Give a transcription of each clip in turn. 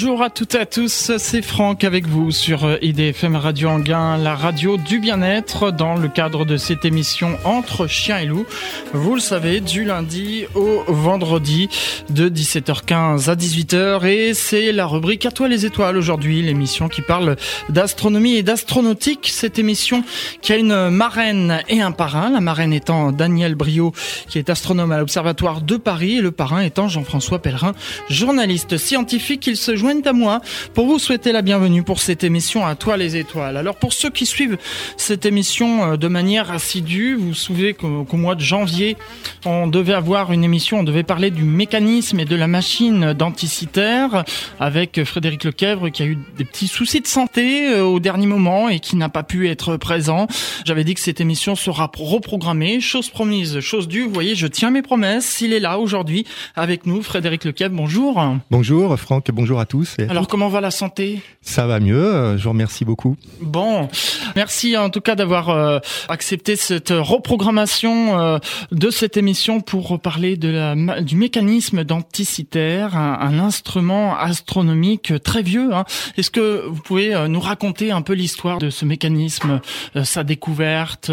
Bonjour à toutes et à tous, c'est Franck avec vous sur IDFM Radio Anguin, la radio du bien-être dans le cadre de cette émission Entre chiens et loups. Vous le savez, du lundi au vendredi de 17h15 à 18h et c'est la rubrique À toi les étoiles aujourd'hui, l'émission qui parle d'astronomie et d'astronautique. Cette émission qui a une marraine et un parrain, la marraine étant Daniel Brio qui est astronome à l'Observatoire de Paris et le parrain étant Jean-François Pellerin, journaliste scientifique se joignent à moi pour vous souhaiter la bienvenue pour cette émission à toi les étoiles. Alors pour ceux qui suivent cette émission euh, de manière assidue, vous vous souvenez qu'au mois de janvier, on devait avoir une émission, on devait parler du mécanisme et de la machine d'anticitaire avec Frédéric Lequèvre qui a eu des petits soucis de santé euh, au dernier moment et qui n'a pas pu être présent. J'avais dit que cette émission sera reprogrammée, chose promise, chose due. Vous voyez, je tiens mes promesses. Il est là aujourd'hui avec nous, Frédéric Lequèvre. Bonjour. Bonjour Franck, bonjour à tous. Alors comment va la santé? Ça va mieux, euh, je vous remercie beaucoup. Bon, merci en tout cas d'avoir euh, accepté cette reprogrammation euh, de cette émission pour parler de la, du mécanisme d'anticitaire, un, instrument astronomique très vieux. Hein. Est-ce que vous pouvez nous raconter un peu l'histoire de ce mécanisme, sa découverte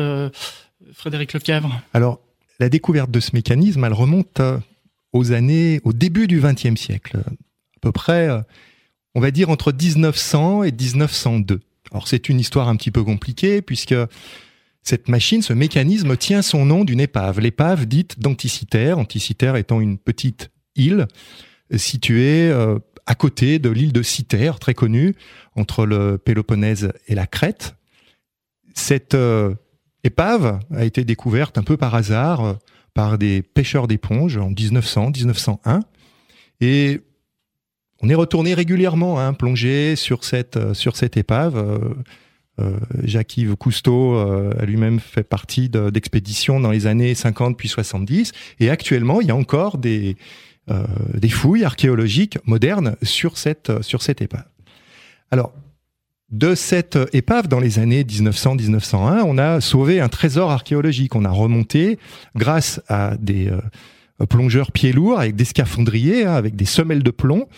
Frédéric Lefièvre Alors, la découverte de ce mécanisme, elle remonte aux années, au début du XXe siècle, peu près, euh, on va dire entre 1900 et 1902. Alors c'est une histoire un petit peu compliquée puisque cette machine, ce mécanisme tient son nom d'une épave, l'épave dite d'Anticitaire, Anticitaire étant une petite île située euh, à côté de l'île de Citerre, très connue, entre le Péloponnèse et la Crète. Cette euh, épave a été découverte un peu par hasard par des pêcheurs d'éponges en 1900, 1901. Et on est retourné régulièrement hein, plonger sur cette, euh, sur cette épave. Euh, euh, Jacques-Yves Cousteau a lui-même fait partie d'expéditions dans les années 50 puis 70. Et actuellement, il y a encore des, fouilles archéologiques modernes sur cette, épave. Alors, de cette épave dans les années 1900-1901, on a sauvé un trésor archéologique. On a remonté, grâce à des plongeurs pieds lourds, avec des scaphandriers, hein, avec des semelles de plomb,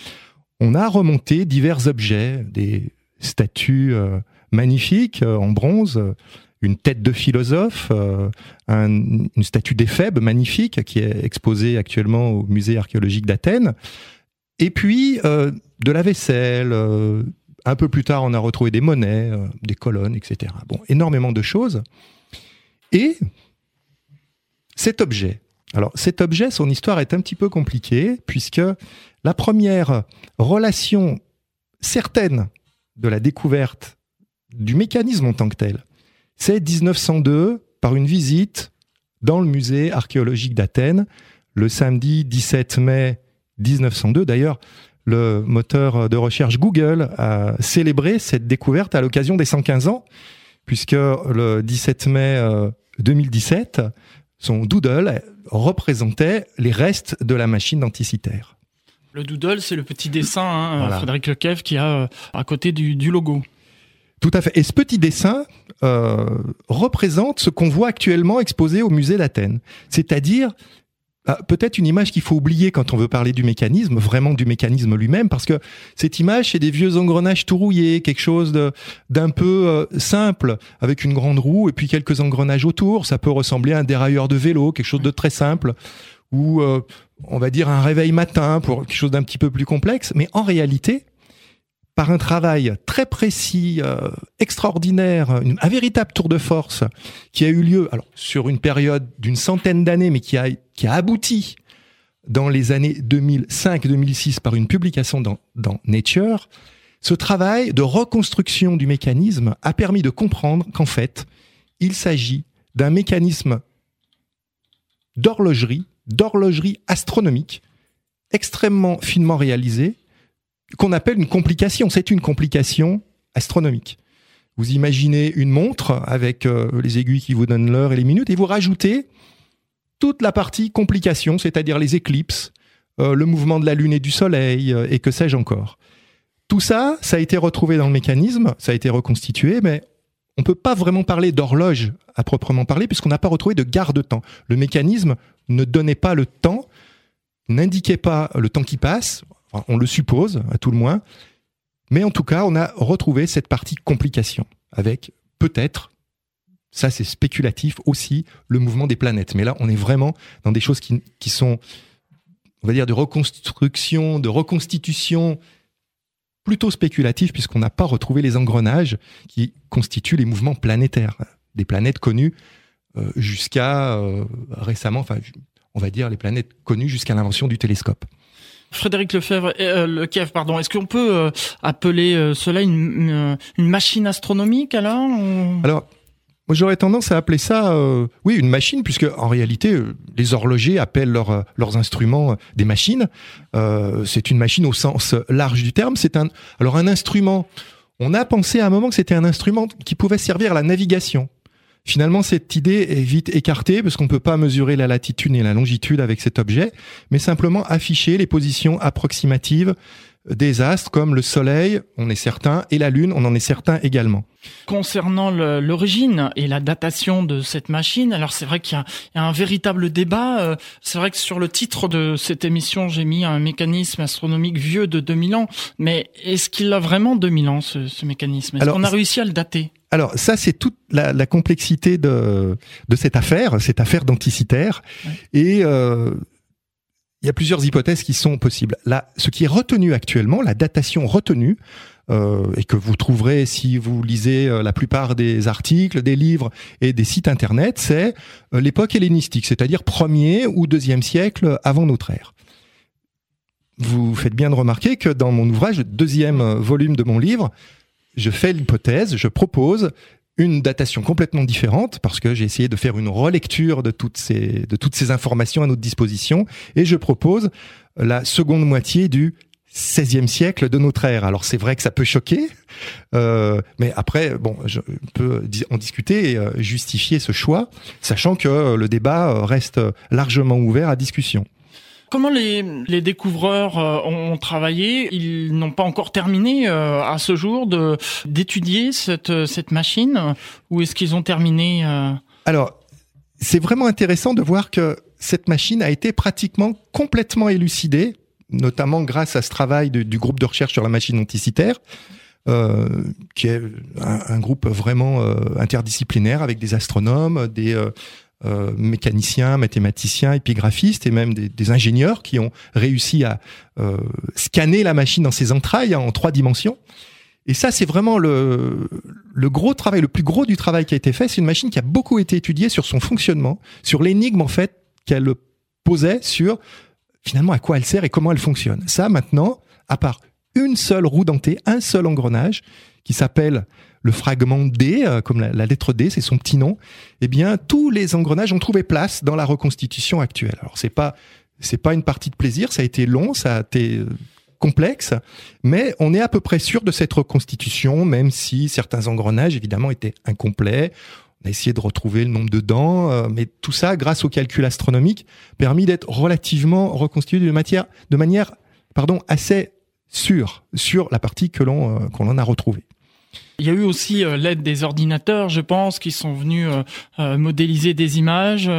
on a remonté divers objets, des statues euh, magnifiques euh, en bronze, une tête de philosophe, une statue d'Éphèbe magnifique qui est exposée actuellement au musée archéologique d'Athènes, et puis de la vaisselle, un peu plus tard, on a retrouvé des monnaies, euh, des colonnes, etc. Bon, énormément de choses. Et cet objet, alors cet objet, son histoire est un petit peu compliquée, puisque la première relation certaine de la découverte du mécanisme en tant que tel, c'est 1902, par une visite dans le musée archéologique d'Athènes, le samedi 17 mai 1902. D'ailleurs, le moteur de recherche Google a célébré cette découverte à l'occasion des 115 ans, puisque le 17 mai 2017, euh, son doodle représentait les restes de la machine d'anticitaire. Le doodle, c'est le petit dessin, hein, Frédéric Lequev, qui a euh, à côté du, logo. Tout à fait. Et ce petit dessin euh, représente ce qu'on voit actuellement exposé au musée d'Athènes, c'est-à-dire ah, peut-être une image qu'il faut oublier quand on veut parler du mécanisme, vraiment du mécanisme lui-même, parce que cette image, c'est des vieux engrenages tout rouillés, quelque chose d'un peu euh, simple, avec une grande roue et puis quelques engrenages autour. Ça peut ressembler à un dérailleur de vélo, quelque chose de très simple, ou euh, on va dire un réveil matin pour quelque chose d'un petit peu plus complexe. Mais en réalité, par un travail très précis, euh, extraordinaire, un véritable tour de force qui a eu lieu sur une période d'une centaine d'années, mais qui a, qui a abouti dans les années 2005-2006 par une publication dans, dans Nature, ce travail de reconstruction du mécanisme a permis de comprendre qu'en fait, il s'agit d'un mécanisme d'horlogerie, d'horlogerie astronomique, extrêmement finement réalisé, qu'on appelle une complication. C'est une complication astronomique. Vous imaginez une montre avec euh, les aiguilles qui vous donnent l'heure et les minutes, et vous rajoutez toute la partie complication, c'est-à-dire les éclipses, euh, le mouvement de la Lune et du Soleil, euh, et que sais-je encore. Tout ça, ça a été retrouvé dans le mécanisme, ça a été reconstitué, mais on ne peut pas vraiment parler d'horloge à proprement parler, puisqu'on n'a pas retrouvé de garde-temps. Le mécanisme ne donnait pas le temps, n'indiquait pas le temps qui passe, on le suppose, à tout le moins. Mais en tout cas, on a retrouvé cette partie complication avec peut-être, ça c'est spéculatif aussi, le mouvement des planètes. Mais là, on est vraiment dans des choses qui, qui sont, on va dire, de reconstruction, de reconstitution plutôt spéculatives puisqu'on n'a pas retrouvé les engrenages qui constituent les mouvements planétaires, des planètes connues euh, jusqu'à euh, récemment, enfin, on va dire les planètes connues jusqu'à l'invention du télescope. Frédéric Lefebvre, euh, le Kiev, pardon. Est-ce qu'on peut euh, appeler euh, cela une, une, machine astronomique alors Alors, moi j'aurais tendance à appeler ça, oui, une machine, puisque en réalité, les horlogers appellent leurs instruments des machines. c'est une machine au sens large du terme. C'est un, alors un instrument. On a pensé à un moment que c'était un instrument qui pouvait servir à la navigation. Finalement, cette idée est vite écartée parce qu'on ne peut pas mesurer la latitude et la longitude avec cet objet, mais simplement afficher les positions approximatives des astres comme le Soleil, on est certain, et la Lune, on en est certain également. Concernant l'origine et la datation de cette machine, alors c'est vrai qu'il y, a un véritable débat. Euh, c'est vrai que sur le titre de cette émission, j'ai mis un mécanisme astronomique vieux de 2000 ans, mais est-ce qu'il a vraiment 2000 ans ce, mécanisme? Est-ce qu'on a réussi à le dater? Alors ça, c'est toute la, complexité de, de cette affaire, cette affaire d'anticitaire. Et euh, il y a plusieurs hypothèses qui sont possibles. Là, ce qui est retenu actuellement, la datation retenue, euh, et que vous trouverez si vous lisez euh, la plupart des articles, des livres et des sites internet, c'est l'époque hellénistique, c'est-à-dire premier ou deuxième siècle avant notre ère. Vous faites bien de remarquer que dans mon ouvrage, deuxième volume de mon livre, je fais l'hypothèse, je propose une datation complètement différente parce que j'ai essayé de faire une relecture de toutes ces de toutes ces informations à notre disposition et je propose la seconde moitié du 16e siècle de notre ère. Alors c'est vrai que ça peut choquer, euh, mais après, bon, je peux en discuter et euh, justifier ce choix, sachant que le débat reste largement ouvert à discussion. Comment les, les découvreurs euh, ont travaillé? Ils n'ont pas encore terminé euh, à ce jour d'étudier cette, cette machine? Ou est-ce qu'ils ont terminé euh? Alors, c'est vraiment intéressant de voir que cette machine a été pratiquement complètement élucidée, notamment grâce à ce travail du groupe de recherche sur la machine anticitaire. Euh, qui est un, groupe vraiment interdisciplinaire avec des astronomes, des euh, mécaniciens, mathématiciens, épigraphistes et même des, ingénieurs qui ont réussi à euh, scanner la machine dans ses entrailles en trois dimensions. Et ça, c'est vraiment le, le gros travail, le plus gros du travail qui a été fait. C'est une machine qui a beaucoup été étudiée sur son fonctionnement, sur l'énigme en fait qu'elle posait sur finalement à quoi elle sert et comment elle fonctionne. Ça, maintenant, à part une seule roue dentée, un seul engrenage qui s'appelle le fragment D, euh, comme la, lettre D, c'est son petit nom, eh bien, tous les engrenages ont trouvé place dans la reconstitution actuelle. Alors, c'est pas, c'est pas une partie de plaisir, ça a été long, ça a été euh, complexe, mais on est à peu près sûr de cette reconstitution, même si certains engrenages, évidemment, étaient incomplets. On a essayé de retrouver le nombre de dents, euh, mais tout ça, grâce au calcul astronomique, permis d'être relativement reconstitué de, matière, de manière pardon, assez sûre sur la partie que l'on qu'on en a retrouvée. Il y a eu aussi euh, l'aide des ordinateurs, je pense, qui sont venus euh, euh, modéliser des images.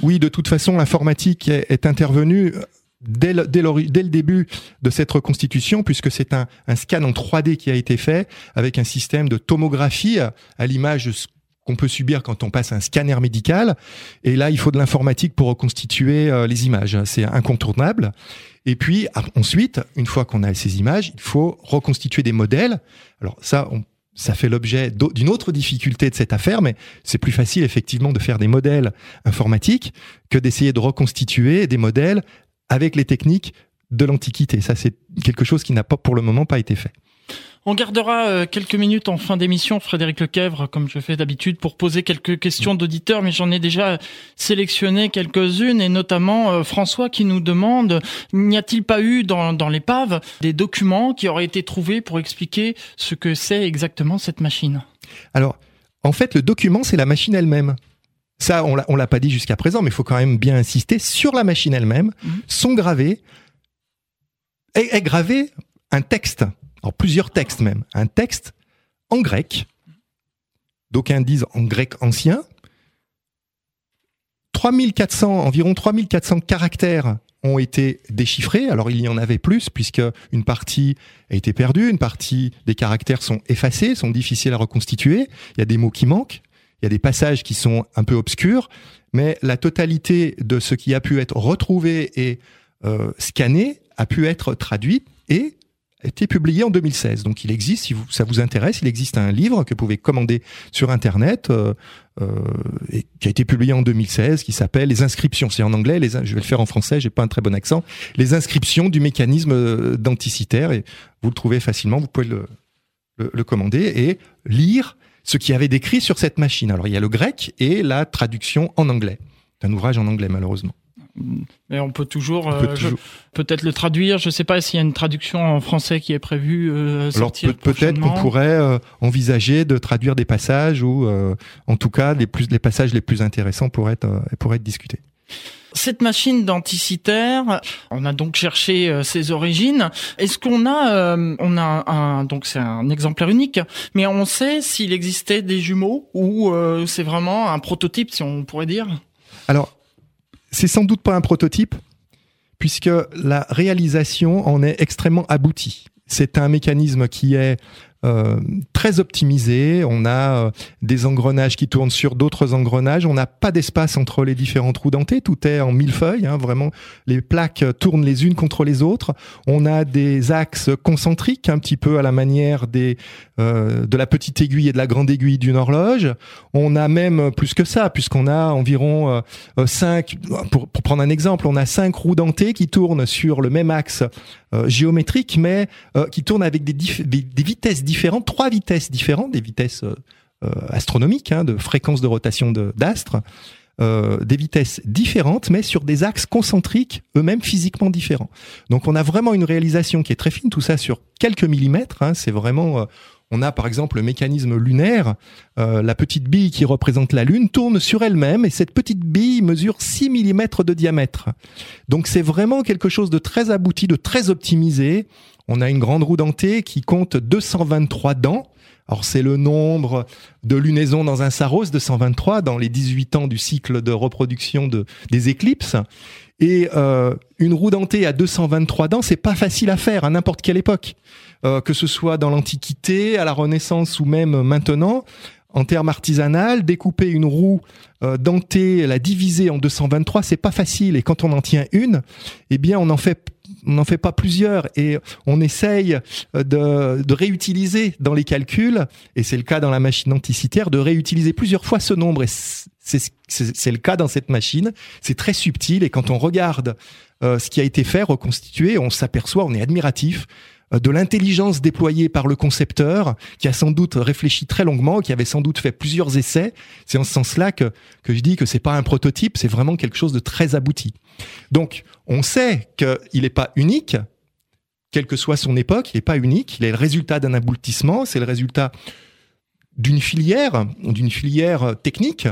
Oui, de toute façon, l'informatique est, intervenue dès le, début de cette reconstitution, puisque c'est un, scan en 3D qui a été fait avec un système de tomographie à, l'image de ce qu'on peut subir quand on passe un scanner médical. Et là, il faut de l'informatique pour reconstituer les images. C'est incontournable. Et puis ensuite, une fois qu'on a ces images, il faut reconstituer des modèles. Alors ça, on ça fait l'objet d'une autre difficulté de cette affaire, mais c'est plus facile effectivement de faire des modèles informatiques que d'essayer de reconstituer des modèles avec les techniques de l'Antiquité. Ça, c'est quelque chose qui n'a pas pour le moment pas été fait. On gardera euh, quelques minutes en fin d'émission, Frédéric Lequèvre, comme je fais d'habitude, pour poser quelques questions d'auditeurs, mais j'en ai déjà sélectionné quelques-unes, et notamment euh, François qui nous demande, n'y a-t-il pas eu dans, dans l'épave des documents qui auraient été trouvés pour expliquer ce que c'est exactement cette machine? Alors, en fait, le document, c'est la machine elle-même. Ça, on l'a, l'a pas dit jusqu'à présent, mais il faut quand même bien insister sur la machine elle-même. Mmh. Sont gravés, est, est gravé un texte plusieurs textes même, un texte en grec, d'aucuns disent en grec ancien, 3400, environ 3400 caractères ont été déchiffrés. Alors il y en avait plus puisque une partie a été perdue, une partie des caractères sont effacés, sont difficiles à reconstituer. Il y a des mots qui manquent, il y a des passages qui sont un peu obscurs, mais la totalité de ce qui a pu être retrouvé et euh, scanné a pu être traduit et a été publié en 2016. Donc il existe, si ça vous intéresse, il existe un livre que vous pouvez commander sur Internet euh, euh, qui a été publié en 2016, qui s'appelle Les inscriptions. C'est en anglais, je vais le faire en français, j'ai pas un très bon accent. Les inscriptions du mécanisme euh, d'anticitaire et vous le trouvez facilement, vous pouvez le, le, commander et lire ce qui avait décrit sur cette machine. Alors il y a le grec et la traduction en anglais. C'est un ouvrage en anglais malheureusement. Mais on peut toujours, euh, peut-être le traduire. Je ne sais pas s'il y a une traduction en français qui est prévue. Euh, Alors peut-être qu'on pourrait euh, envisager de traduire des passages ou, en tout cas, les plus les passages les plus intéressants pourraient être pourraient être discutés. Cette machine denticitaire, on a donc cherché ses origines. Est-ce qu'on a, on a un, donc c'est un exemplaire unique, mais on sait s'il existait des jumeaux ou c'est vraiment un prototype, si on pourrait dire? Alors c'est sans doute pas un prototype, puisque la réalisation en est extrêmement aboutie. C'est un mécanisme qui est euh, très optimisé. On a euh, des engrenages qui tournent sur d'autres engrenages. On n'a pas d'espace entre les différents trous dentés. Tout est en millefeuille. Hein, vraiment, les plaques tournent les unes contre les autres. On a des axes concentriques, un petit peu à la manière des euh, de la petite aiguille et de la grande aiguille d'une horloge. On a même plus que ça, puisqu'on a environ cinq. Pour, pour, prendre un exemple, on a cinq roues dentées qui tournent sur le même axe géométrique, mais qui tournent avec des, vitesses différentes, trois vitesses différentes, des vitesses euh, euh, astronomiques, hein, de fréquence de rotation d'astres, euh, des vitesses différentes, mais sur des axes concentriques eux-mêmes physiquement différents. Donc on a vraiment une réalisation qui est très fine, tout ça sur quelques millimètres. Hein, c'est vraiment on a par exemple le mécanisme lunaire, la petite bille qui représente la Lune tourne sur elle-même et cette petite bille mesure 6 mm de diamètre. Donc c'est vraiment quelque chose de très abouti, de très optimisé. On a une grande roue dentée qui compte 223 dents. Alors c'est le nombre de lunaisons dans un saros, 223 dans les 18 ans du cycle de reproduction de, des éclipses. Et euh, une roue dentée à 223 dents, c'est pas facile à faire à n'importe quelle époque, euh, que ce soit dans l'Antiquité, à la Renaissance ou même maintenant. En termes artisanal, découper une roue euh, dentée, la diviser en 223, c'est pas facile. Et quand on en tient une, eh bien, on en fait n'en fait pas plusieurs et on essaye de, de réutiliser dans les calculs, et c'est le cas dans la machine anticitaire, de réutiliser plusieurs fois ce nombre. Et c'est le cas dans cette machine. C'est très subtil et quand on regarde euh, ce qui a été fait, reconstitué, on s'aperçoit, on est admiratif euh, de l'intelligence déployée par le concepteur, qui a sans doute réfléchi très longuement, qui avait sans doute fait plusieurs essais. C'est en ce sens-là que, que je dis que c'est pas un prototype, c'est vraiment quelque chose de très abouti. Donc, on sait qu'il n'est pas unique, quelle que soit son époque, il n'est pas unique, il est le résultat d'un aboutissement, c'est le résultat d'une filière, d'une filière technique,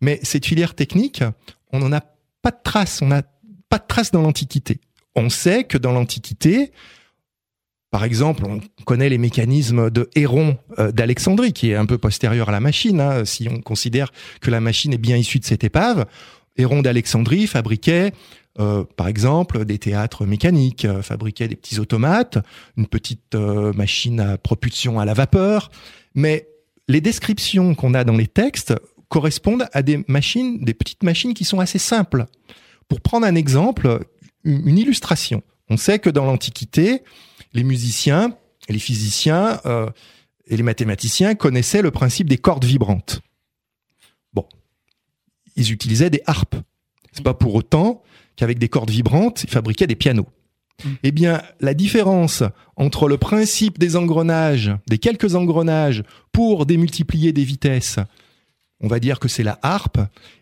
mais cette filière technique, on n'en a pas de trace, on n'a pas de trace dans l'Antiquité. On sait que dans l'Antiquité, par exemple, on connaît les mécanismes de Héron euh, d'Alexandrie, qui est un peu postérieur à la machine, hein, si on considère que la machine est bien issue de cette épave. Héron d'Alexandrie fabriquait euh, par exemple, des théâtres mécaniques, euh, fabriquaient des petits automates, une petite machine à propulsion à la vapeur. Mais les descriptions qu'on a dans les textes correspondent à des machines, des petites machines qui sont assez simples. Pour prendre un exemple, une illustration. On sait que dans l'Antiquité, les musiciens, les physiciens et les mathématiciens connaissaient le principe des cordes vibrantes. Bon, ils utilisaient des harpes. C'est pas pour autant qu'avec des cordes vibrantes, ils fabriquaient des pianos. Mm. Eh bien, la différence entre le principe des engrenages, des quelques engrenages pour démultiplier des vitesses, on va dire que c'est la harpe,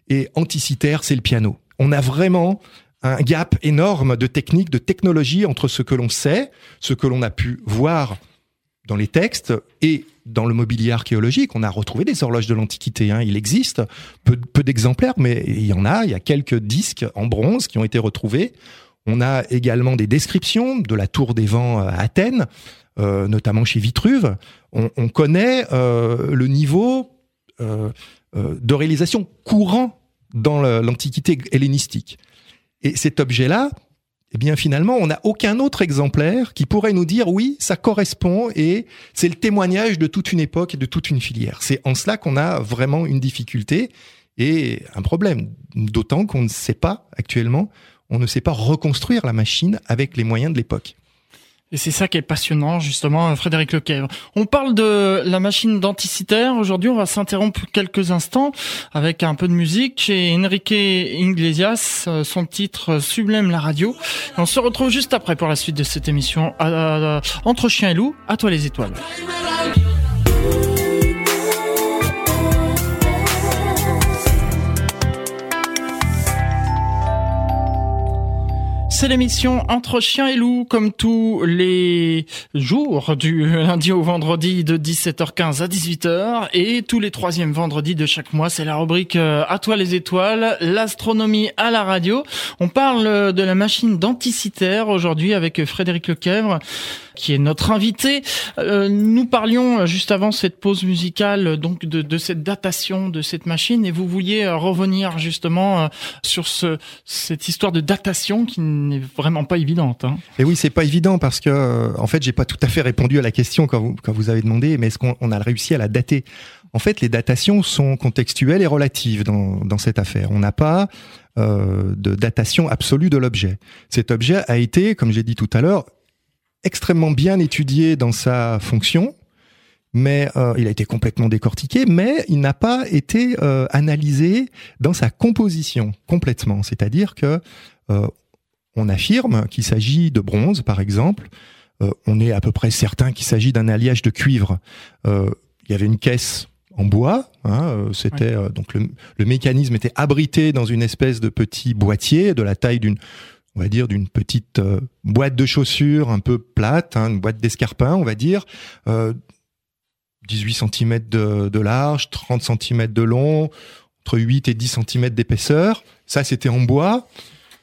et anticitaire, c'est le piano. On a vraiment un gap énorme de technique, de technologie entre ce que l'on sait, ce que l'on a pu voir dans les textes et dans le mobilier archéologique, on a retrouvé des horloges de l'Antiquité. Hein. Il existe peu, d'exemplaires, mais il y en a. Il y a quelques disques en bronze qui ont été retrouvés. On a également des descriptions de la tour des vents à Athènes, euh, notamment chez Vitruve. On, on connaît euh, le niveau euh de réalisation courant dans l'Antiquité hellénistique. Et cet objet-là, eh bien finalement, on n'a aucun autre exemplaire qui pourrait nous dire oui, ça correspond et c'est le témoignage de toute une époque et de toute une filière. C'est en cela qu'on a vraiment une difficulté et un problème, d'autant qu'on ne sait pas actuellement, on ne sait pas reconstruire la machine avec les moyens de l'époque. Et c'est ça qui est passionnant, justement, Frédéric Lequèvre. On parle de la machine denticitaire. Aujourd'hui, on va s'interrompre quelques instants avec un peu de musique chez Enrique Iglesias, son titre Sublime la radio. on se retrouve juste après pour la suite de cette émission Entre chien et loup, à toi les étoiles. C'est l'émission Entre chien et loup, comme tous les jours, du lundi au vendredi de 17h15 à 18h, et tous les troisièmes vendredis de chaque mois, c'est la rubrique euh, À toi les étoiles, l'astronomie à la radio. On parle de la machine denticitaire aujourd'hui avec Frédéric Lequèvre qui est notre invité. Euh, nous parlions juste avant cette pause musicale donc de, de, cette datation de cette machine et vous vouliez euh, revenir justement sur ce, cette histoire de datation qui n'est vraiment pas évidente. Hein. Et oui, c'est pas évident parce que en fait, j'ai pas tout à fait répondu à la question quand vous, quand vous avez demandé, mais est-ce qu'on a réussi à la dater? En fait, les datations sont contextuelles et relatives dans, dans cette affaire. On n'a pas euh, de datation absolue de l'objet. Cet objet a été, comme j'ai dit tout à l'heure, extrêmement bien étudié dans sa fonction, mais euh, il a été complètement décortiqué, mais il n'a pas été euh, analysé dans sa composition complètement. C'est-à-dire que euh, on affirme qu'il s'agit de bronze, par exemple. on est à peu près certain qu'il s'agit d'un alliage de cuivre. il y avait une caisse en bois. Hein, c'était donc le, le, mécanisme était abrité dans une espèce de petit boîtier de la taille d'une on va dire, d'une petite euh, boîte de chaussures un peu plate, hein, une boîte d'escarpins, on va dire, euh, 18 cm de, de, large, 30 cm de long, entre 8 et 10 cm d'épaisseur. Ça, c'était en bois.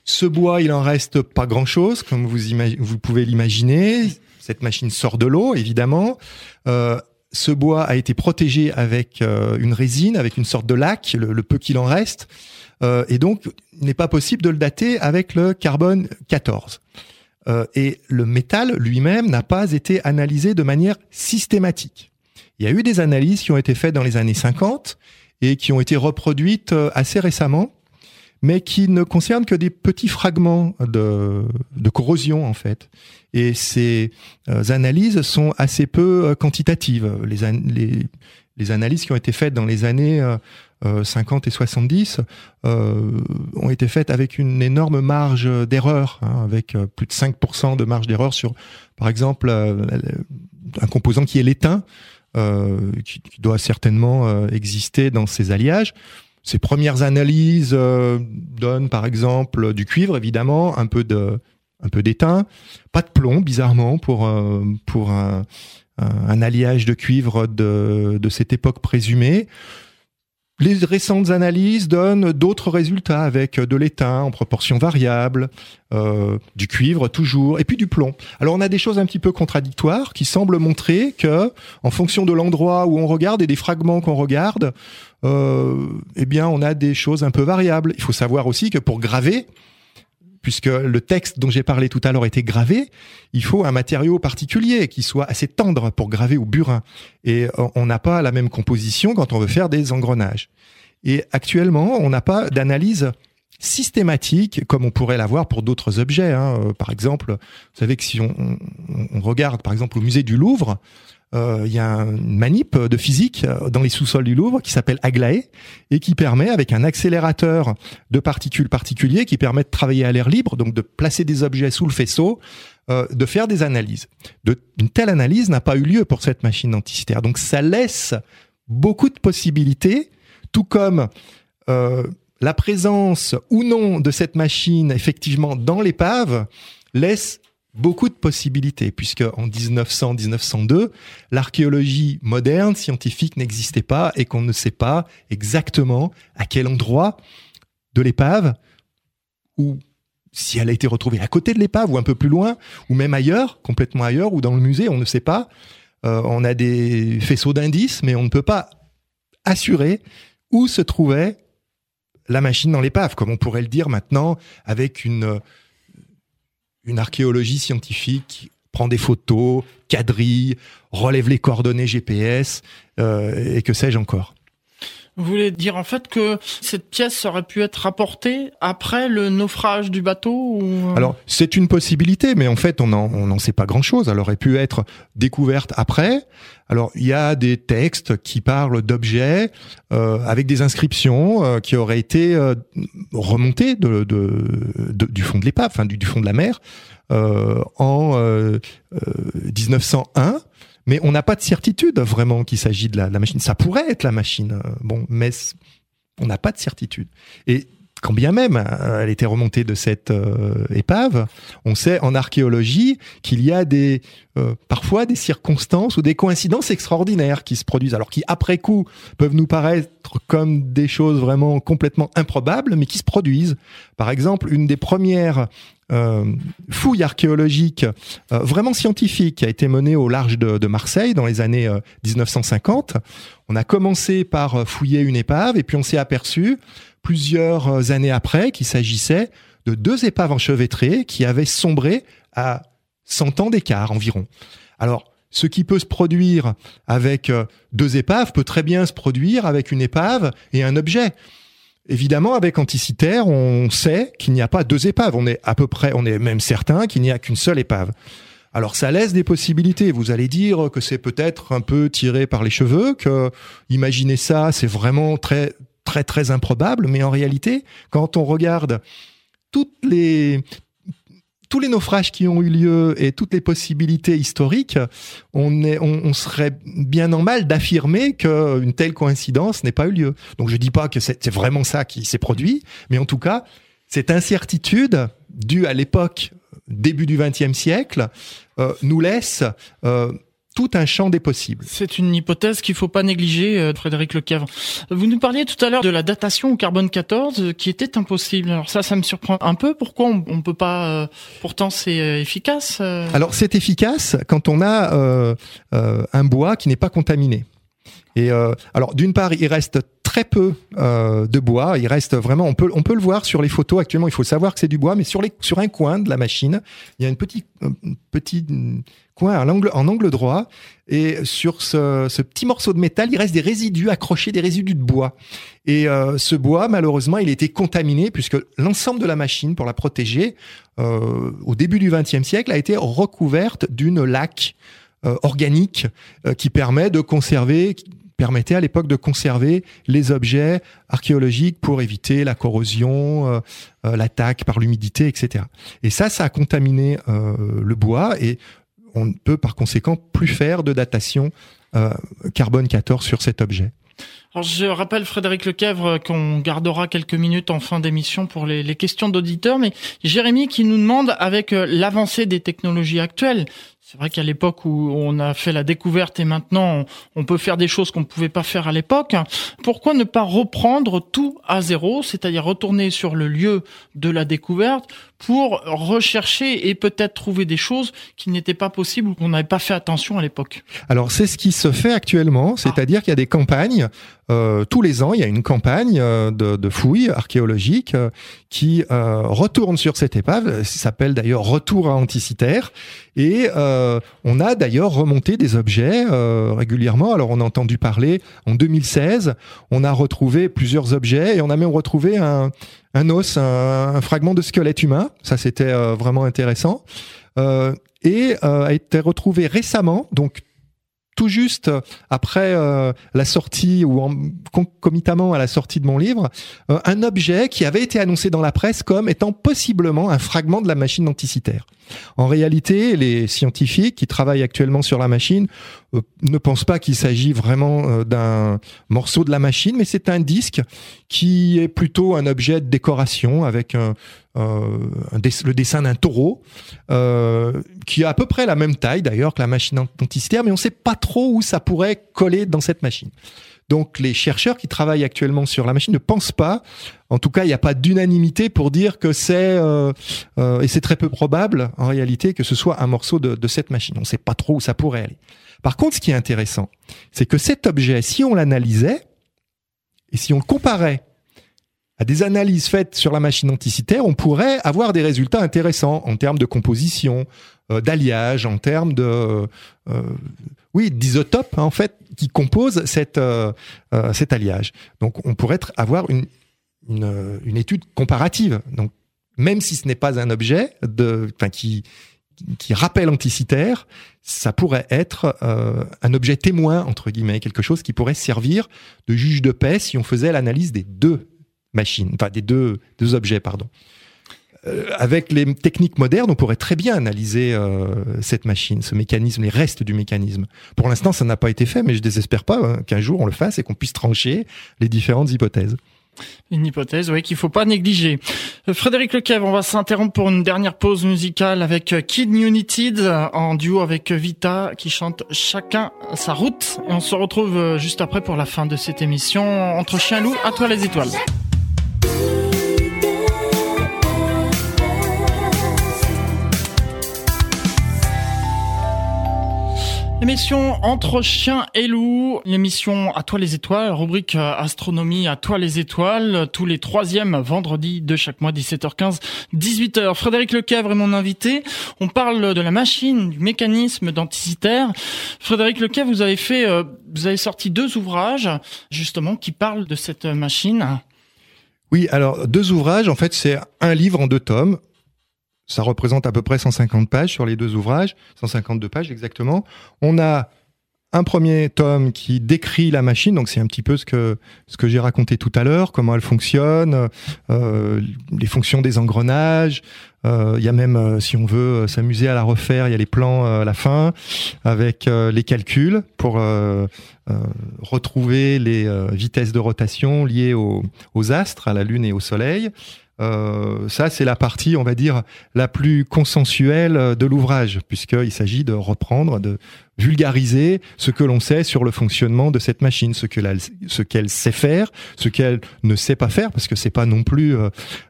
Ce bois, il en reste pas grand-chose, comme vous, pouvez l'imaginer. Cette machine sort de l'eau, évidemment. Euh, ce bois a été protégé avec euh, une résine, avec une sorte de lac, le, peu qu'il en reste. Euh, et donc, il n'est pas possible de le dater avec le carbone 14. Euh, et le métal lui-même n'a pas été analysé de manière systématique. Il y a eu des analyses qui ont été faites dans les années 50 et qui ont été reproduites assez récemment, mais qui ne concernent que des petits fragments de, corrosion en fait. Et ces analyses sont assez peu quantitatives. Les, analyses qui ont été faites dans les années 50 euh, et 70 euh, ont été faites avec une énorme marge d'erreur, hein, avec euh, plus de 5% de marge d'erreur sur, par exemple, un composant qui est l'étain, qui, doit certainement exister dans ces alliages. Ces premières analyses donnent, par exemple, du cuivre, évidemment, un peu d'étain, pas de plomb, bizarrement, pour pour un, alliage de cuivre de cette époque présumée. Les récentes analyses donnent d'autres résultats avec de l'étain en proportion variable, euh, du cuivre toujours, et puis du plomb. Alors on a des choses un petit peu contradictoires qui semblent montrer que, en fonction de l'endroit où on regarde et des fragments qu'on regarde, euh, eh bien on a des choses un peu variables. Il faut savoir aussi que pour graver, puisque le texte dont j'ai parlé tout à l'heure était gravé, il faut un matériau particulier qui soit assez tendre pour graver au burin. Et on n'a pas la même composition quand on veut faire des engrenages. Et actuellement, on n'a pas d'analyse systématique comme on pourrait l'avoir pour d'autres objets. Hein. Euh, par exemple, vous savez que si on, on, regarde par exemple au musée du Louvre, euh, il y a une manip de physique euh, dans les sous-sols du Louvre qui s'appelle Aglaé et qui permet, avec un accélérateur de particules particuliers, qui permet de travailler à l'air libre, donc de placer des objets sous le faisceau, euh, de faire des analyses. De, une telle analyse n'a pas eu lieu pour cette machine denticitaire. Donc ça laisse beaucoup de possibilités, tout comme la présence ou non de cette machine effectivement dans l'épave laisse beaucoup de possibilités, puisque en 1900-1902, l'archéologie moderne, scientifique, n'existait pas et qu'on ne sait pas exactement à quel endroit de l'épave, ou si elle a été retrouvée à côté de l'épave, ou un peu plus loin, ou même ailleurs, complètement ailleurs, ou dans le musée, on ne sait pas. Euh, on a des faisceaux d'indices, mais on ne peut pas assurer où se trouvait la machine dans l'épave, comme on pourrait le dire maintenant avec une une archéologie scientifique prend des photos, quadrille, relève les coordonnées GPS euh, et que sais-je encore. Vous voulez dire en fait que cette pièce aurait pu être rapportée après le naufrage du bateau ou... Euh Alors c'est une possibilité, mais en fait on n'en sait pas grand-chose. Elle aurait pu être découverte après. Alors il y a des textes qui parlent d'objets euh, avec des inscriptions euh, qui auraient été euh, remontées de, de, du fond de l'épave, enfin du, du, fond de la mer, en 1901 mais on n'a pas de certitude vraiment qu'il s'agit de la, machine. Ça pourrait être la machine, euh, bon, mais on n'a pas de certitude. Quand bien même euh, elle était remontée de cette euh, épave, on sait en archéologie qu'il y a des parfois des circonstances ou des coïncidences extraordinaires qui se produisent, alors qui après coup peuvent nous paraître comme des choses vraiment complètement improbables, mais qui se produisent. Par exemple, une des premières euh, fouille archéologique euh, vraiment scientifique qui a été menée au large de, Marseille dans les années 1950. Euh, on a commencé par fouiller une épave et puis on s'est aperçu plusieurs années après qu'il s'agissait de deux épaves enchevêtrées qui avaient sombré à 100 ans d'écart environ. Alors, ce qui peut se produire avec deux épaves peut très bien se produire avec une épave et un objet. Évidemment, avec Anticitaire, on sait qu'il n'y a pas deux épaves. On est à peu près, on est même certain qu'il n'y a qu'une seule épave. Alors ça laisse des possibilités. Vous allez dire que c'est peut-être un peu tiré par les cheveux, que imaginer ça, c'est vraiment très très très improbable. Mais en réalité, quand on regarde les tous les naufrages qui ont eu lieu et toutes les possibilités historiques, on, serait bien normal d'affirmer qu'une telle coïncidence n'ait pas eu lieu. Donc je dis pas que c'est vraiment ça qui s'est produit, mais en tout cas, cette incertitude due à l'époque début du XXe siècle euh, nous laisse euh, tout un champ des possibles. C'est une hypothèse qu'il faut pas négliger, euh, Frédéric Lequèvre. Vous nous parliez tout à l'heure de la datation au carbone 14 euh, qui était impossible. Alors ça, ça me surprend un peu. Pourquoi on, on peut pas euh, Pourtant, c'est efficace. Alors c'est efficace quand on a un bois qui n'est pas contaminé. Et alors d'une part, il reste très peu euh, de bois. Il reste vraiment, on peut, on peut le voir sur les photos actuellement. Il faut savoir que c'est du bois, mais sur les, sur un coin de la machine, il y a une petite, petit coin en angle, angle droit. Et sur ce, ce, petit morceau de métal, il reste des résidus accrochés, des résidus de bois. Et euh, ce bois, malheureusement, il était contaminé puisque l'ensemble de la machine, pour la protéger, euh, au début du XXe siècle, a été recouverte d'une laque euh, organique euh, qui permet de conserver permettait à l'époque de conserver les objets archéologiques pour éviter la corrosion, euh, euh, l'attaque par l'humidité, etc. Et ça, ça a contaminé euh, le bois et on ne peut par conséquent plus faire de datation carbone 14 sur cet objet. Alors je rappelle Frédéric Lequèvre qu'on gardera quelques minutes en fin d'émission pour les, les questions d'auditeurs, mais Jérémy qui nous demande avec l'avancée des technologies actuelles, c'est vrai qu'à l'époque où on a fait la découverte et maintenant on peut faire des choses qu'on ne pouvait pas faire à l'époque, pourquoi ne pas reprendre tout à zéro, c'est-à-dire retourner sur le lieu de la découverte pour rechercher et peut-être trouver des choses qui n'étaient pas possibles ou qu'on n'avait pas fait attention à l'époque? Alors c'est ce qui se fait actuellement, ah. c'est-à-dire qu'il y a des campagnes euh, tous les ans, il y a une campagne euh, de, de fouilles archéologiques euh, qui euh, retourne sur cette épave. Ça s'appelle d'ailleurs Retour à Anticitaire. Et euh, on a d'ailleurs remonté des objets régulièrement. Alors on a entendu parler en 2016, on a retrouvé plusieurs objets et on a même retrouvé un, os, un, fragment de squelette humain. Ça c'était vraiment intéressant. et a été retrouvé récemment, donc tout juste après euh, la sortie ou en, concomitamment à la sortie de mon livre, euh, un objet qui avait été annoncé dans la presse comme étant possiblement un fragment de la machine denticitaire. En réalité, les scientifiques qui travaillent actuellement sur la machine euh, ne pensent pas qu'il s'agit vraiment d'un morceau de la machine, mais c'est un disque qui est plutôt un objet de décoration avec euh, le dessin d'un taureau, euh, qui a à peu près la même taille d'ailleurs que la machine denticitaire, mais on ne sait pas trop où ça pourrait coller dans cette machine. Donc les chercheurs qui travaillent actuellement sur la machine ne pensent pas, en tout cas il n'y a pas d'unanimité pour dire que c'est, euh, et c'est très peu probable en réalité que ce soit un morceau de, de cette machine. On ne sait pas trop où ça pourrait aller. Par contre ce qui est intéressant, c'est que cet objet, si on l'analysait, et si on le comparait à des analyses faites sur la machine anticitaire, on pourrait avoir des résultats intéressants en termes de composition, euh, d'alliage, en termes de, euh, oui, d'isotopes en fait qui composent cette, euh, cet alliage. Donc, on pourrait avoir une, une, étude comparative. Même si ce n'est pas un objet qui rappelle anticitaire, ça pourrait être un objet témoin entre guillemets, quelque chose qui pourrait servir de juge de paix si on faisait l'analyse des deux machines, des deux objets, pardon. Euh, avec les techniques modernes, on pourrait très bien analyser euh, cette machine, ce mécanisme, les restes du mécanisme. Pour l'instant, ça n'a pas été fait, mais je désespère pas hein, qu'un jour on le fasse et qu'on puisse trancher les différentes hypothèses. Une hypothèse, oui, qu'il faut pas négliger. Euh, Frédéric Lequev, on va s'interrompre pour une dernière pause musicale avec Kid United en duo avec Vita qui chante chacun sa route. Et on se retrouve juste après pour la fin de cette émission entre chien loup, à toi les étoiles. Émission Entre chiens et loups, l'émission À toi les étoiles, rubrique euh, astronomie À toi les étoiles, tous les troisièmes vendredis de chaque mois, 17h15, 18h. Frédéric Lequèvre est mon invité. On parle de la machine, du mécanisme d'anticitaire. Frédéric Lequèvre, vous avez fait, euh, vous avez sorti deux ouvrages, justement, qui parlent de cette machine. Oui, alors deux ouvrages, en fait, c'est un livre en deux tomes, ça représente à peu près 150 pages sur les deux ouvrages, 152 pages exactement. On a un premier tome qui décrit la machine, donc c'est un petit peu ce que ce que j'ai raconté tout à l'heure, comment elle fonctionne, euh, les fonctions des engrenages. Euh, il y a même, euh, si on veut s'amuser à la refaire, il y a les plans à la fin avec les calculs pour retrouver les vitesses de rotation liées aux, aux astres, à la Lune et au Soleil. Euh, ça, c'est la partie, on va dire, la plus consensuelle de l'ouvrage, puisqu'il s'agit de reprendre, de vulgariser ce que l'on sait sur le fonctionnement de cette machine, ce qu'elle ce sait faire, ce qu'elle ne sait pas faire, parce que c'est pas non plus, euh,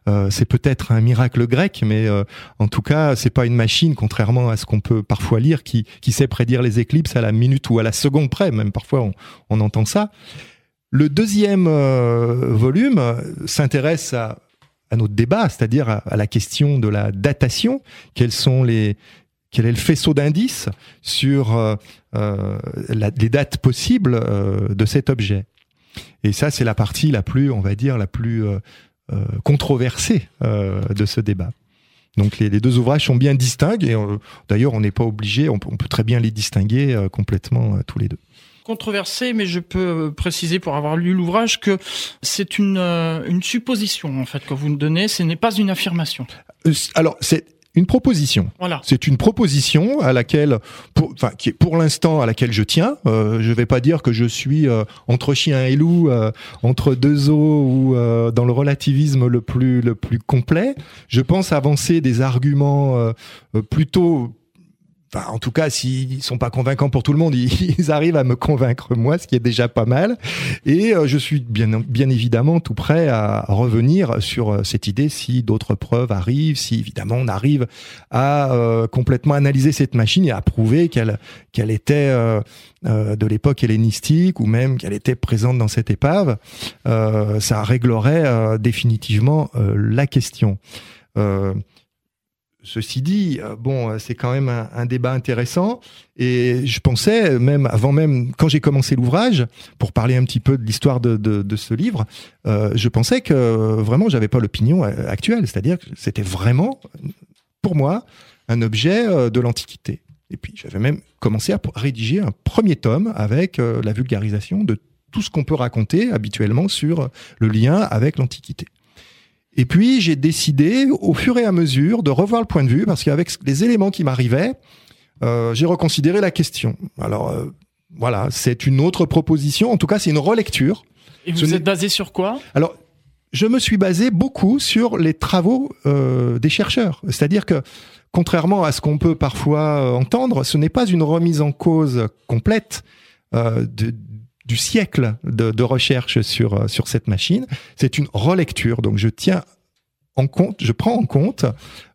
euh, c'est peut-être un miracle grec, mais en tout cas, c'est pas une machine, contrairement à ce qu'on peut parfois lire, qui, qui sait prédire les éclipses à la minute ou à la seconde près, même parfois on, on entend ça. Le deuxième volume s'intéresse à à notre débat, c'est-à-dire à, la question de la datation. Quels sont les quel est le faisceau d'indices sur euh, euh les dates possibles euh, de cet objet? Et ça, c'est la partie la plus, on va dire, la plus euh, controversée de ce débat. Donc les, les, deux ouvrages sont bien distincts et d'ailleurs on n'est pas obligé, on, peut très bien les distinguer complètement tous les deux controversé, mais je peux préciser pour avoir lu l'ouvrage que c'est une, euh, une supposition en fait que vous nous donnez, ce n'est pas une affirmation. Euh, alors c'est une proposition. Voilà. C'est une proposition à laquelle, pour, enfin, qui est pour l'instant à laquelle je tiens. Euh, je vais pas dire que je suis euh, entre chien et loup, entre deux eaux ou dans le relativisme le plus le plus complet. Je pense avancer des arguments plutôt En tout cas, s'ils sont pas convaincants pour tout le monde, ils, arrivent à me convaincre moi, ce qui est déjà pas mal. Et euh, je suis bien, évidemment tout prêt à revenir sur euh, cette idée si d'autres preuves arrivent, si évidemment on arrive à euh, complètement analyser cette machine et à prouver qu'elle qu'elle était de l'époque hellénistique ou même qu'elle était présente dans cette épave, ça réglerait définitivement la question. Ceci dit, euh, bon, euh, c'est quand même un, débat intéressant. Et je pensais, même avant même, quand j'ai commencé l'ouvrage, pour parler un petit peu de l'histoire de, ce livre, euh, je pensais que vraiment, j'avais pas l'opinion actuelle. C'est-à-dire que c'était vraiment, pour moi, un objet de l'Antiquité. Et puis, j'avais même commencé à rédiger un premier tome avec la vulgarisation de tout ce qu'on peut raconter habituellement sur le lien avec l'Antiquité. Et puis j'ai décidé au fur et à mesure de revoir le point de vue parce qu'avec les éléments qui m'arrivaient, euh, j'ai reconsidéré la question. Alors euh, voilà, c'est une autre proposition. En tout cas, c'est une relecture. Et vous êtes basé sur quoi? Alors, je me suis basé beaucoup sur les travaux euh, des chercheurs. C'est-à-dire que, contrairement à ce qu'on peut parfois entendre, ce n'est pas une remise en cause complète euh, de, du siècle de, recherche sur, euh, sur cette machine. C'est une relecture. Donc je tiens en compte, je prends en compte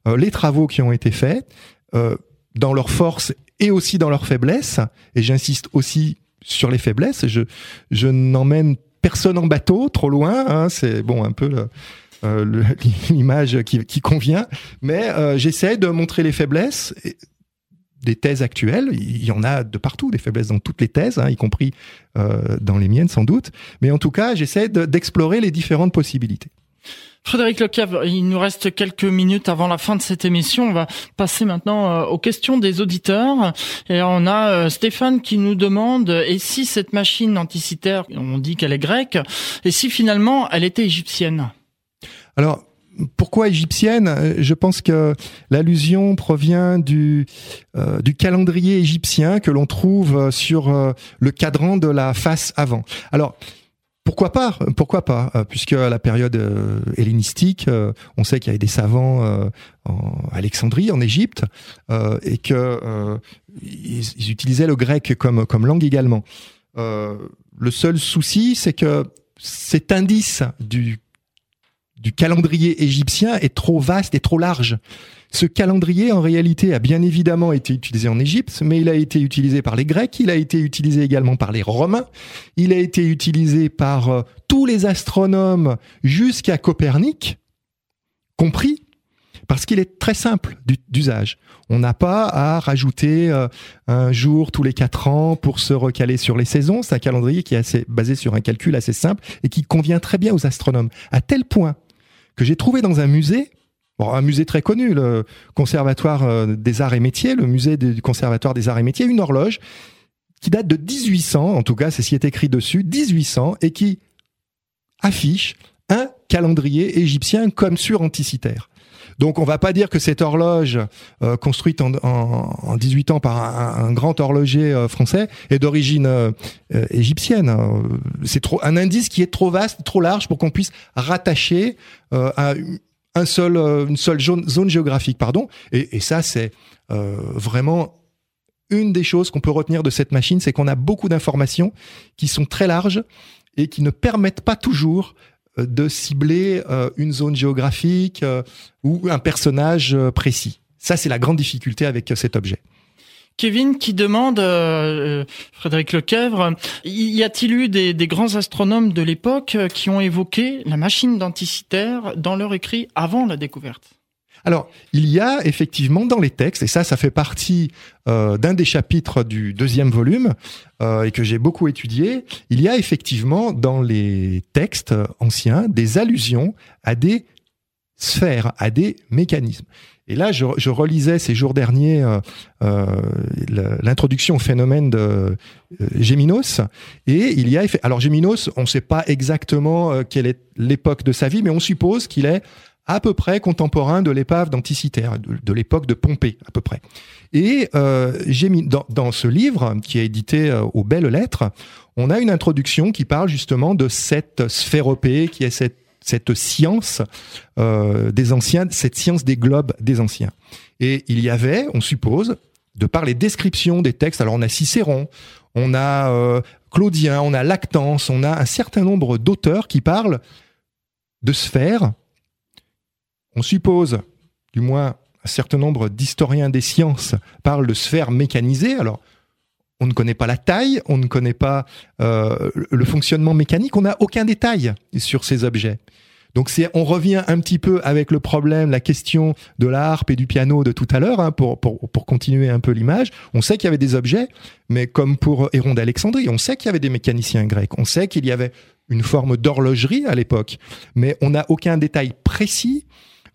euh, les travaux qui ont été faits euh, dans leurs forces et aussi dans leurs faiblesses. Et j'insiste aussi sur les faiblesses. Je, je n'emmène personne en bateau, trop loin. Hein, c'est bon un peu l'image qui, qui, convient. Mais j'essaie de montrer les faiblesses des thèses actuelles. Il y en a de partout, des faiblesses dans toutes les thèses, hein, y compris euh, dans les miennes sans doute. Mais en tout cas, j'essaie d'explorer les différentes possibilités. Frédéric Lecavre, il nous reste quelques minutes avant la fin de cette émission. On va passer maintenant euh, aux questions des auditeurs. Et on a euh, Stéphane qui nous demande, et si cette machine anticitaire, on dit qu'elle est grecque, et si finalement elle était égyptienne? Alors, pourquoi égyptienne? Euh, Je pense que l'allusion provient du, euh, du calendrier égyptien que l'on trouve euh, sur le cadran de la face avant. Alors, pourquoi pas? Pourquoi pas? Puisque à la période hellénistique, on sait qu'il y avait des savants en Alexandrie, en Égypte, et que ils, utilisaient le grec comme comme langue également. le seul souci, c'est que cet indice du du calendrier égyptien est trop vaste et trop large. Ce calendrier, en réalité, a bien évidemment été utilisé en Égypte, mais il a été utilisé par les Grecs, il a été utilisé également par les Romains, il a été utilisé par euh, tous les astronomes jusqu'à Copernic, compris, parce qu'il est très simple d'usage. On n'a pas à rajouter euh, un jour tous les quatre ans pour se recaler sur les saisons. C'est un calendrier qui est assez basé sur un calcul assez simple et qui convient très bien aux astronomes. À tel point que j'ai trouvé dans un musée, un musée très connu, le Conservatoire euh, des Arts et Métiers, le musée du Conservatoire des Arts et Métiers, une horloge qui date de 1800, en tout cas c'est ce qui est écrit dessus, 1800, et qui affiche un calendrier égyptien comme sur Anticitaire. Donc on va pas dire que cette horloge euh, construite en, en, 18 ans par un, grand horloger euh, français est d'origine euh, égyptienne. C'est trop un indice qui est trop vaste, trop large pour qu'on puisse rattacher à une seule zone, géographique, pardon. Et, ça c'est vraiment une des choses qu'on peut retenir de cette machine, c'est qu'on a beaucoup d'informations qui sont très larges et qui ne permettent pas toujours de cibler euh, une zone géographique euh, ou un personnage précis. Ça, c'est la grande difficulté avec cet objet. Kevin qui demande, Frédéric Lequèvre, y a-t-il eu des, des, grands astronomes de l'époque qui ont évoqué la machine denticitaire dans leur écrit avant la découverte? Alors, il y a effectivement dans les textes, et ça, ça fait partie euh, d'un des chapitres du deuxième volume, euh, et que j'ai beaucoup étudié, il y a effectivement dans les textes anciens des allusions à des sphères, à des mécanismes. Et là, je, relisais ces jours derniers euh, l'introduction au phénomène de Géminos, et il y a alors Géminos, on ne sait pas exactement quelle est l'époque de sa vie, mais on suppose qu'il est à peu près contemporain de l'épave d'Anticitaire, de, l'époque de Pompée à peu près. Et euh, j'ai mis dans, ce livre qui est édité euh, aux belles lettres, on a une introduction qui parle justement de cette sphéropée, qui est cette, cette science euh, des anciens, cette science des globes des anciens. Et il y avait, on suppose, de par les descriptions des textes, alors on a Cicéron, on a Claudien, on a Lactance, on a un certain nombre d'auteurs qui parlent de sphères on suppose, du moins un certain nombre d'historiens des sciences parlent de sphères mécanisées. Alors, on ne connaît pas la taille, on ne connaît pas euh, le fonctionnement mécanique, on n'a aucun détail sur ces objets. Donc on revient un petit peu avec le problème, la question de la harpe et du piano de tout à l'heure, hein, pour, continuer un peu l'image. On sait qu'il y avait des objets, mais comme pour Héron d'Alexandrie, on sait qu'il y avait des mécaniciens grecs, on sait qu'il y avait une forme d'horlogerie à l'époque, mais on n'a aucun détail précis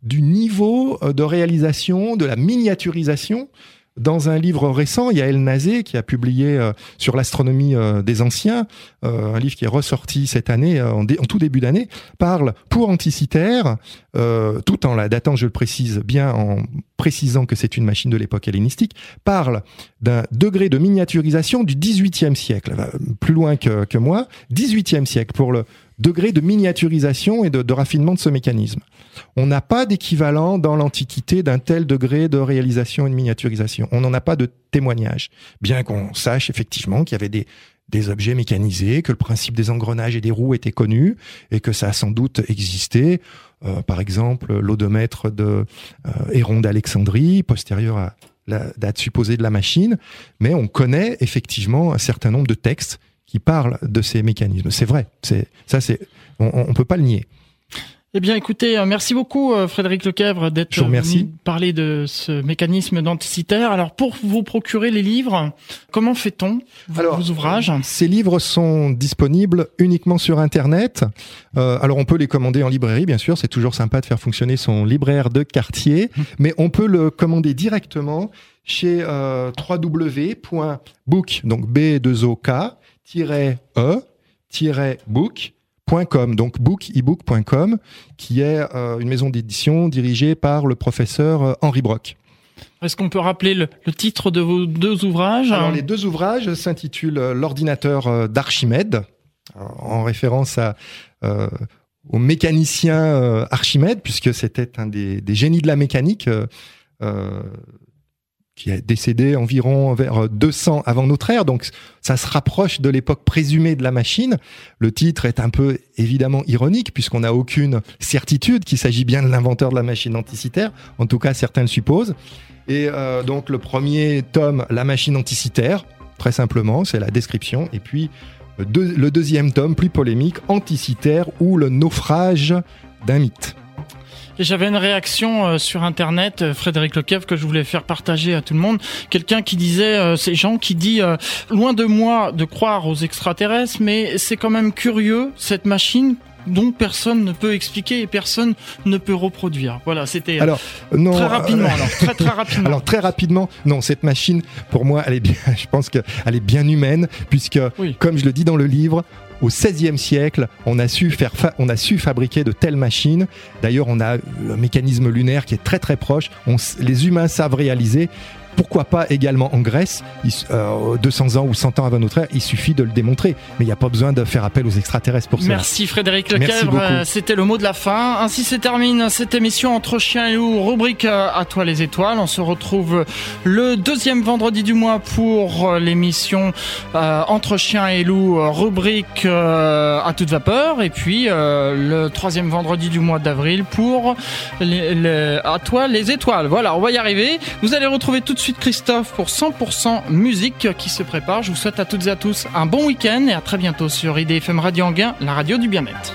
du niveau euh, de réalisation, de la miniaturisation. Dans un livre récent, Yael Nazé, qui a publié euh, sur l'astronomie euh, des anciens, un livre qui est ressorti cette année, en, tout début d'année, parle pour Anticitaire, tout en la datant, je le précise bien, en précisant que c'est une machine de l'époque hellénistique, parle d'un degré de miniaturisation du 18e siècle, plus loin que, que moi, 18e siècle pour le, degré de miniaturisation et de, raffinement de ce mécanisme. On n'a pas d'équivalent dans l'Antiquité d'un tel degré de réalisation et de miniaturisation. On n'en a pas de témoignage, bien qu'on sache effectivement qu'il y avait des, objets mécanisés, que le principe des engrenages et des roues était connu et que ça a sans doute existé. Euh, par exemple, l'odomètre de euh, Héron d'Alexandrie, postérieur à la date supposée de la machine, mais on connaît effectivement un certain nombre de textes qui parle de ces mécanismes. C'est vrai, c'est ça, c'est on, on peut pas le nier. Eh bien, écoutez, euh, merci beaucoup euh, Frédéric Lequèvre d'être venu parler de ce mécanisme d'anticitaire. Alors, pour vous procurer les livres, comment fait-on vos, ouvrages? Ces livres sont disponibles uniquement sur Internet. Euh, alors, on peut les commander en librairie, bien sûr. C'est toujours sympa de faire fonctionner son libraire de quartier, hum. mais on peut le commander directement chez euh, www.book, donc b 2 ok e book donc book, ebook.com, qui est euh, une maison d'édition dirigée par le professeur euh, Henri Brock. Est-ce qu'on peut rappeler le, titre de vos deux ouvrages? Alors, les deux ouvrages s'intitulent euh, L'ordinateur d'Archimède, en référence à, au mécanicien Archimède, puisque c'était un des, des, génies de la mécanique qui est décédé environ vers 200 avant notre ère, donc ça se rapproche de l'époque présumée de la machine. Le titre est un peu évidemment ironique puisqu'on n'a aucune certitude qu'il s'agit bien de l'inventeur de la machine anticitaire, en tout cas certains le supposent. Et euh, donc le premier tome, La machine anticitaire, très simplement, c'est la description, et puis le deuxième tome, plus polémique, Anticitaire ou le naufrage d'un mythe. J'avais une réaction euh, sur internet, euh, Frédéric Lequev, que je voulais faire partager à tout le monde. Quelqu'un qui disait, euh, ces gens qui dit, loin de moi de croire aux extraterrestres, mais c'est quand même curieux cette machine dont personne ne peut expliquer et personne ne peut reproduire. Voilà, c'était alors non, très rapidement. alors, très très rapidement. Alors très rapidement, non, cette machine, pour moi, elle est bien. Je pense qu'elle est bien humaine, puisque, comme je le dis dans le livre, au XVIe siècle, on a su faire, on a su fabriquer de telles machines. D'ailleurs, on a le mécanisme lunaire qui est très très proche. les humains savent réaliser pourquoi pas également en Grèce, 200 euh, ans ou 100 ans avant notre ère, il suffit de le démontrer. Mais il n'y a pas besoin de faire appel aux extraterrestres pour ça. Merci Frédéric Lequèvre, c'était le mot de la fin. Ainsi se termine cette émission Entre Chiens et Loups, rubrique euh, À toi les étoiles. On se retrouve le deuxième vendredi du mois pour euh, l'émission Entre Chiens et Loups, rubrique à toute vapeur. Et puis le troisième vendredi du mois d'avril pour À toi les étoiles. Voilà, on va y arriver. Vous allez retrouver tout de suite Christophe pour 100% musique qui se prépare. Je vous souhaite à toutes et à tous un bon week-end et à très bientôt sur IDFM Radio Anguin, la radio du bien-être.